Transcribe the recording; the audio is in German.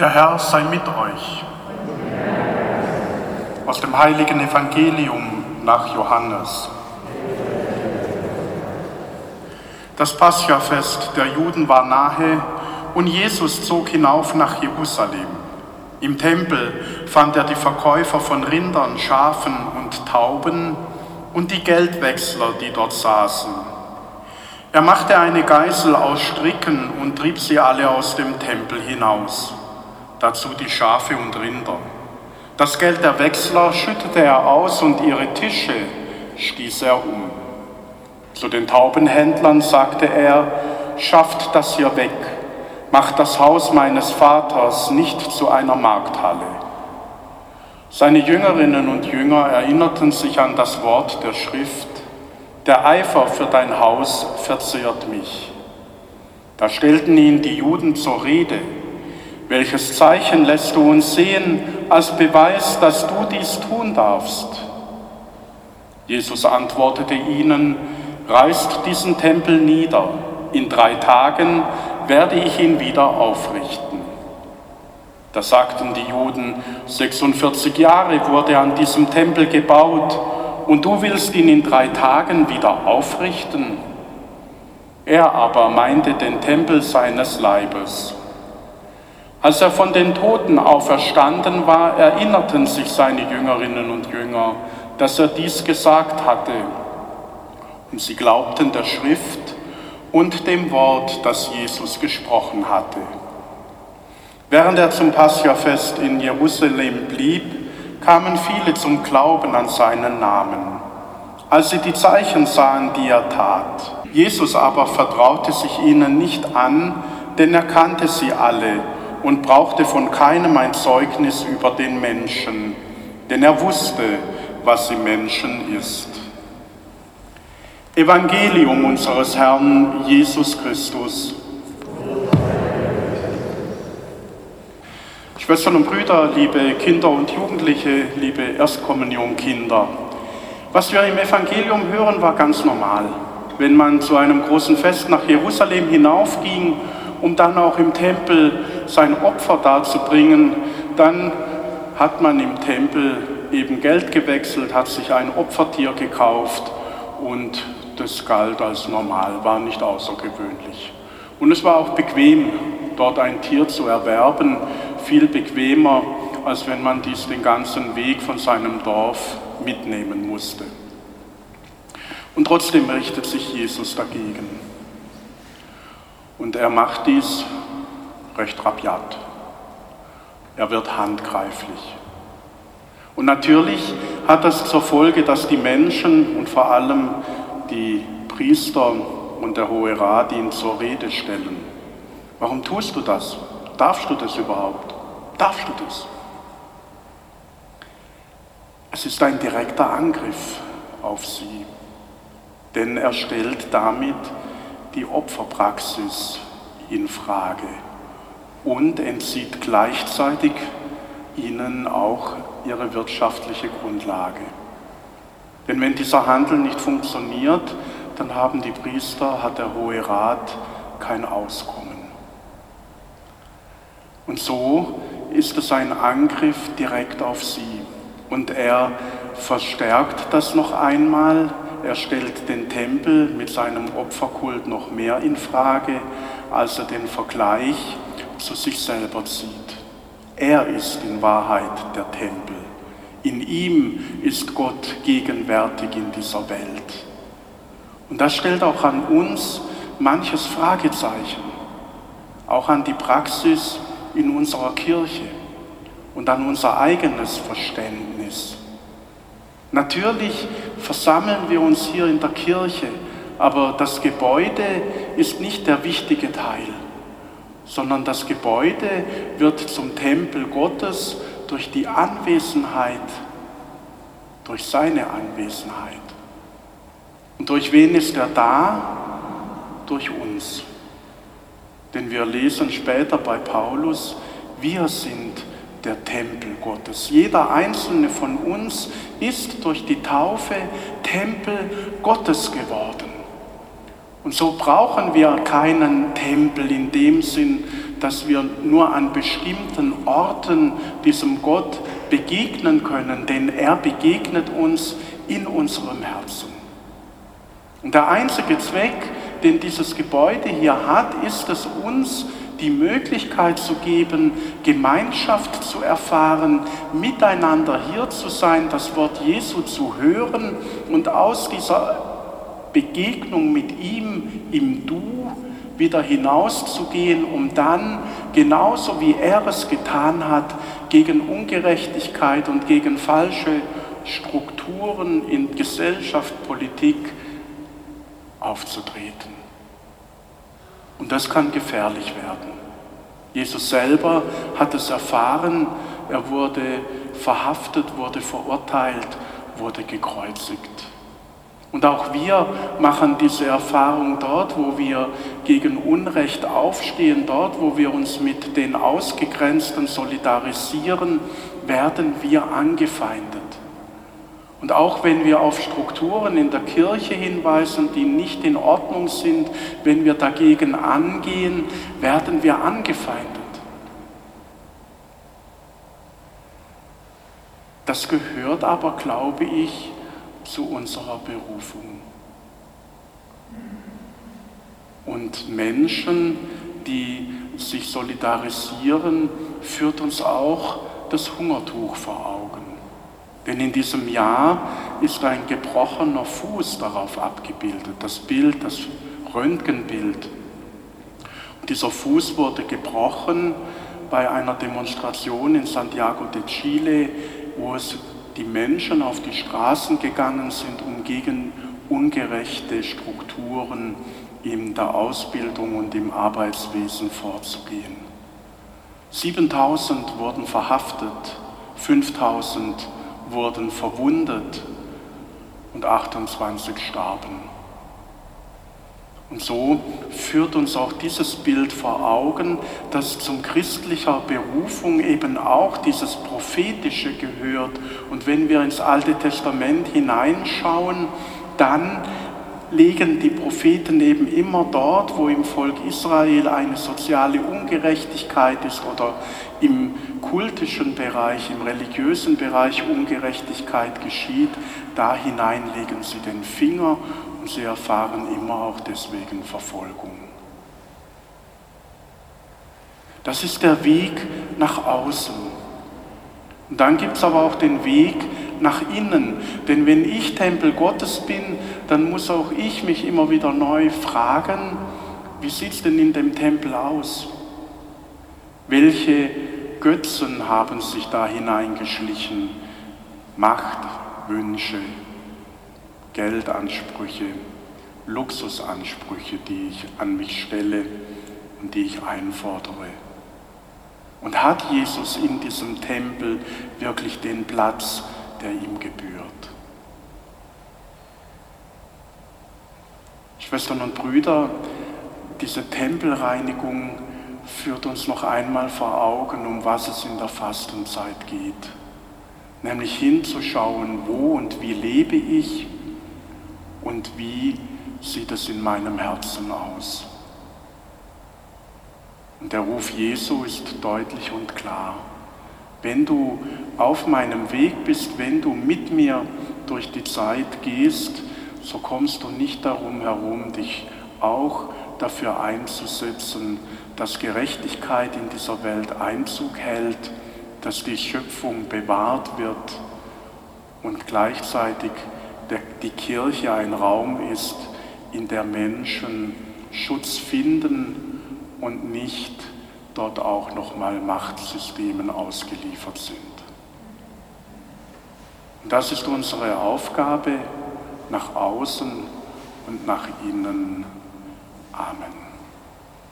Der Herr sei mit euch. Aus dem heiligen Evangelium nach Johannes. Das Paschafest der Juden war nahe und Jesus zog hinauf nach Jerusalem. Im Tempel fand er die Verkäufer von Rindern, Schafen und Tauben und die Geldwechsler, die dort saßen. Er machte eine Geißel aus Stricken und trieb sie alle aus dem Tempel hinaus dazu die Schafe und Rinder. Das Geld der Wechsler schüttete er aus und ihre Tische stieß er um. Zu den Taubenhändlern sagte er, schafft das hier weg, macht das Haus meines Vaters nicht zu einer Markthalle. Seine Jüngerinnen und Jünger erinnerten sich an das Wort der Schrift, der Eifer für dein Haus verzehrt mich. Da stellten ihn die Juden zur Rede, welches Zeichen lässt du uns sehen als Beweis, dass du dies tun darfst? Jesus antwortete ihnen, reißt diesen Tempel nieder, in drei Tagen werde ich ihn wieder aufrichten. Da sagten die Juden, 46 Jahre wurde an diesem Tempel gebaut und du willst ihn in drei Tagen wieder aufrichten? Er aber meinte den Tempel seines Leibes. Als er von den Toten auferstanden war, erinnerten sich seine Jüngerinnen und Jünger, dass er dies gesagt hatte. Und sie glaubten der Schrift und dem Wort, das Jesus gesprochen hatte. Während er zum Paschafest in Jerusalem blieb, kamen viele zum Glauben an seinen Namen, als sie die Zeichen sahen, die er tat. Jesus aber vertraute sich ihnen nicht an, denn er kannte sie alle und brauchte von keinem ein Zeugnis über den Menschen, denn er wusste, was im Menschen ist. Evangelium unseres Herrn Jesus Christus. Schwestern und Brüder, liebe Kinder und Jugendliche, liebe Erstkommunionkinder. Was wir im Evangelium hören, war ganz normal. Wenn man zu einem großen Fest nach Jerusalem hinaufging um dann auch im Tempel sein Opfer darzubringen, dann hat man im Tempel eben Geld gewechselt, hat sich ein Opfertier gekauft und das galt als normal, war nicht außergewöhnlich. Und es war auch bequem, dort ein Tier zu erwerben, viel bequemer, als wenn man dies den ganzen Weg von seinem Dorf mitnehmen musste. Und trotzdem richtet sich Jesus dagegen. Und er macht dies recht rabiat. Er wird handgreiflich. Und natürlich hat das zur Folge, dass die Menschen und vor allem die Priester und der Hohe Rat ihn zur Rede stellen. Warum tust du das? Darfst du das überhaupt? Darfst du das? Es ist ein direkter Angriff auf sie, denn er stellt damit die Opferpraxis in Frage und entzieht gleichzeitig ihnen auch ihre wirtschaftliche Grundlage. Denn wenn dieser Handel nicht funktioniert, dann haben die Priester, hat der Hohe Rat kein Auskommen. Und so ist es ein Angriff direkt auf sie. Und er verstärkt das noch einmal er stellt den Tempel mit seinem Opferkult noch mehr in Frage, als er den Vergleich zu sich selber zieht. Er ist in Wahrheit der Tempel. In ihm ist Gott gegenwärtig in dieser Welt. Und das stellt auch an uns manches Fragezeichen, auch an die Praxis in unserer Kirche und an unser eigenes Verständnis. Natürlich versammeln wir uns hier in der Kirche, aber das Gebäude ist nicht der wichtige Teil, sondern das Gebäude wird zum Tempel Gottes durch die Anwesenheit, durch seine Anwesenheit. Und durch wen ist er da? Durch uns. Denn wir lesen später bei Paulus, wir sind der Tempel Gottes. Jeder einzelne von uns ist durch die Taufe Tempel Gottes geworden. Und so brauchen wir keinen Tempel in dem Sinn, dass wir nur an bestimmten Orten diesem Gott begegnen können, denn er begegnet uns in unserem Herzen. Und der einzige Zweck, den dieses Gebäude hier hat, ist es uns die Möglichkeit zu geben, Gemeinschaft zu erfahren, miteinander hier zu sein, das Wort Jesu zu hören und aus dieser Begegnung mit ihm im Du wieder hinauszugehen, um dann, genauso wie er es getan hat, gegen Ungerechtigkeit und gegen falsche Strukturen in Gesellschaft, Politik aufzutreten. Und das kann gefährlich werden. Jesus selber hat es erfahren, er wurde verhaftet, wurde verurteilt, wurde gekreuzigt. Und auch wir machen diese Erfahrung dort, wo wir gegen Unrecht aufstehen, dort, wo wir uns mit den Ausgegrenzten solidarisieren, werden wir angefeindet. Und auch wenn wir auf Strukturen in der Kirche hinweisen, die nicht in Ordnung sind, wenn wir dagegen angehen, werden wir angefeindet. Das gehört aber, glaube ich, zu unserer Berufung. Und Menschen, die sich solidarisieren, führt uns auch das Hungertuch vor Augen. Denn in diesem Jahr ist ein gebrochener Fuß darauf abgebildet, das Bild, das Röntgenbild. Und dieser Fuß wurde gebrochen bei einer Demonstration in Santiago de Chile, wo es die Menschen auf die Straßen gegangen sind, um gegen ungerechte Strukturen in der Ausbildung und im Arbeitswesen vorzugehen. 7000 wurden verhaftet, 5000 wurden verwundet und 28 starben. Und so führt uns auch dieses Bild vor Augen, dass zum christlicher Berufung eben auch dieses Prophetische gehört. Und wenn wir ins Alte Testament hineinschauen, dann legen die Propheten eben immer dort, wo im Volk Israel eine soziale Ungerechtigkeit ist oder im kultischen Bereich, im religiösen Bereich Ungerechtigkeit geschieht, da hinein legen sie den Finger und sie erfahren immer auch deswegen Verfolgung. Das ist der Weg nach außen. Und dann gibt es aber auch den Weg nach innen. Denn wenn ich Tempel Gottes bin, dann muss auch ich mich immer wieder neu fragen, wie sieht es denn in dem Tempel aus? Welche Götzen haben sich da hineingeschlichen? Macht, Wünsche, Geldansprüche, Luxusansprüche, die ich an mich stelle und die ich einfordere. Und hat Jesus in diesem Tempel wirklich den Platz, der ihm gebührt? Schwestern und Brüder, diese Tempelreinigung führt uns noch einmal vor Augen, um was es in der Fastenzeit geht. Nämlich hinzuschauen, wo und wie lebe ich und wie sieht es in meinem Herzen aus. Und der Ruf Jesu ist deutlich und klar. Wenn du auf meinem Weg bist, wenn du mit mir durch die Zeit gehst, so kommst du nicht darum herum, dich auch dafür einzusetzen, dass Gerechtigkeit in dieser Welt Einzug hält, dass die Schöpfung bewahrt wird und gleichzeitig die Kirche ein Raum ist, in der Menschen Schutz finden und nicht dort auch nochmal Machtsystemen ausgeliefert sind. Und das ist unsere Aufgabe nach außen und nach innen. Amen.